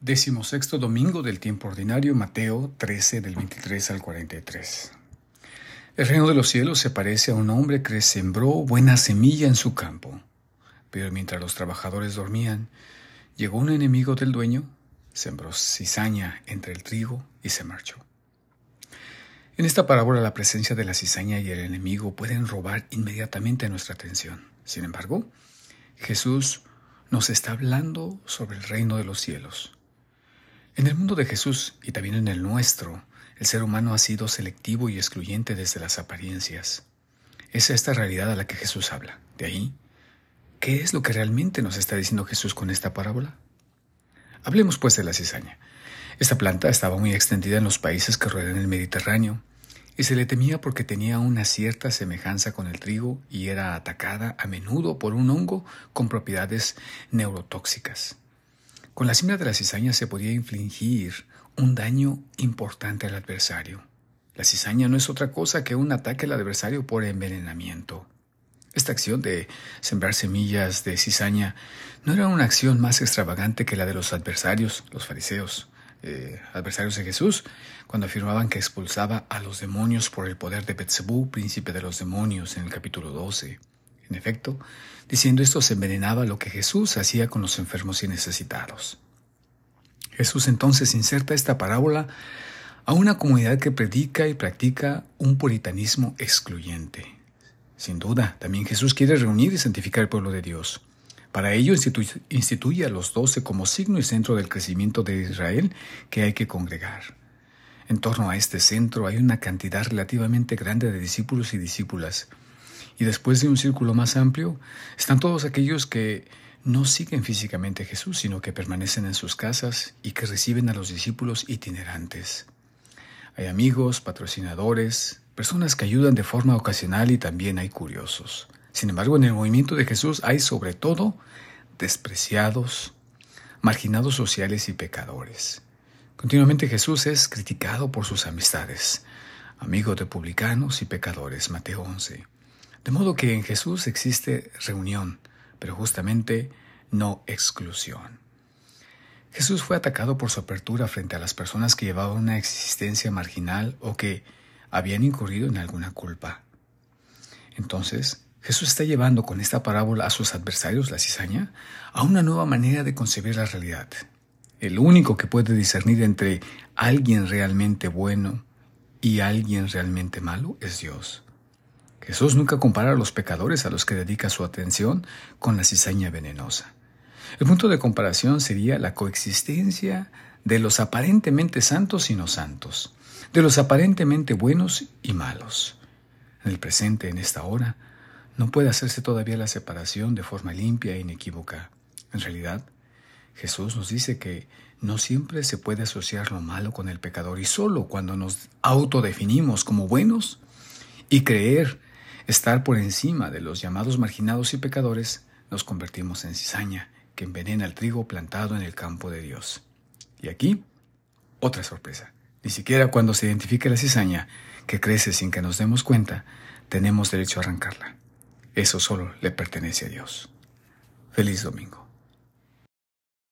Décimo sexto domingo del tiempo ordinario, Mateo 13 del 23 al 43. El reino de los cielos se parece a un hombre que sembró buena semilla en su campo. Pero mientras los trabajadores dormían, llegó un enemigo del dueño, sembró cizaña entre el trigo y se marchó. En esta parábola la presencia de la cizaña y el enemigo pueden robar inmediatamente nuestra atención. Sin embargo, Jesús nos está hablando sobre el reino de los cielos en el mundo de Jesús y también en el nuestro, el ser humano ha sido selectivo y excluyente desde las apariencias. Es esta realidad a la que Jesús habla. De ahí, ¿qué es lo que realmente nos está diciendo Jesús con esta parábola? Hablemos pues de la cizaña. Esta planta estaba muy extendida en los países que rodean el Mediterráneo y se le temía porque tenía una cierta semejanza con el trigo y era atacada a menudo por un hongo con propiedades neurotóxicas. Con la siembra de la cizaña se podía infligir un daño importante al adversario. La cizaña no es otra cosa que un ataque al adversario por envenenamiento. Esta acción de sembrar semillas de cizaña no era una acción más extravagante que la de los adversarios, los fariseos, eh, adversarios de Jesús, cuando afirmaban que expulsaba a los demonios por el poder de Betzebú, príncipe de los demonios, en el capítulo 12. En efecto, diciendo esto se envenenaba lo que Jesús hacía con los enfermos y necesitados. Jesús entonces inserta esta parábola a una comunidad que predica y practica un puritanismo excluyente. Sin duda, también Jesús quiere reunir y santificar el pueblo de Dios. Para ello instituye a los doce como signo y centro del crecimiento de Israel que hay que congregar. En torno a este centro hay una cantidad relativamente grande de discípulos y discípulas, y después de un círculo más amplio están todos aquellos que no siguen físicamente a Jesús, sino que permanecen en sus casas y que reciben a los discípulos itinerantes. Hay amigos, patrocinadores, personas que ayudan de forma ocasional y también hay curiosos. Sin embargo, en el movimiento de Jesús hay sobre todo despreciados, marginados sociales y pecadores. Continuamente Jesús es criticado por sus amistades, amigo de publicanos y pecadores, Mateo 11. De modo que en Jesús existe reunión, pero justamente no exclusión. Jesús fue atacado por su apertura frente a las personas que llevaban una existencia marginal o que habían incurrido en alguna culpa. Entonces, Jesús está llevando con esta parábola a sus adversarios, la cizaña, a una nueva manera de concebir la realidad. El único que puede discernir entre alguien realmente bueno y alguien realmente malo es Dios. Jesús nunca compara a los pecadores a los que dedica su atención con la cizaña venenosa. El punto de comparación sería la coexistencia de los aparentemente santos y no santos, de los aparentemente buenos y malos. En el presente, en esta hora, no puede hacerse todavía la separación de forma limpia e inequívoca. En realidad, Jesús nos dice que no siempre se puede asociar lo malo con el pecador y solo cuando nos autodefinimos como buenos y creer estar por encima de los llamados marginados y pecadores, nos convertimos en cizaña que envenena el trigo plantado en el campo de Dios. Y aquí, otra sorpresa. Ni siquiera cuando se identifique la cizaña, que crece sin que nos demos cuenta, tenemos derecho a arrancarla. Eso solo le pertenece a Dios. Feliz domingo.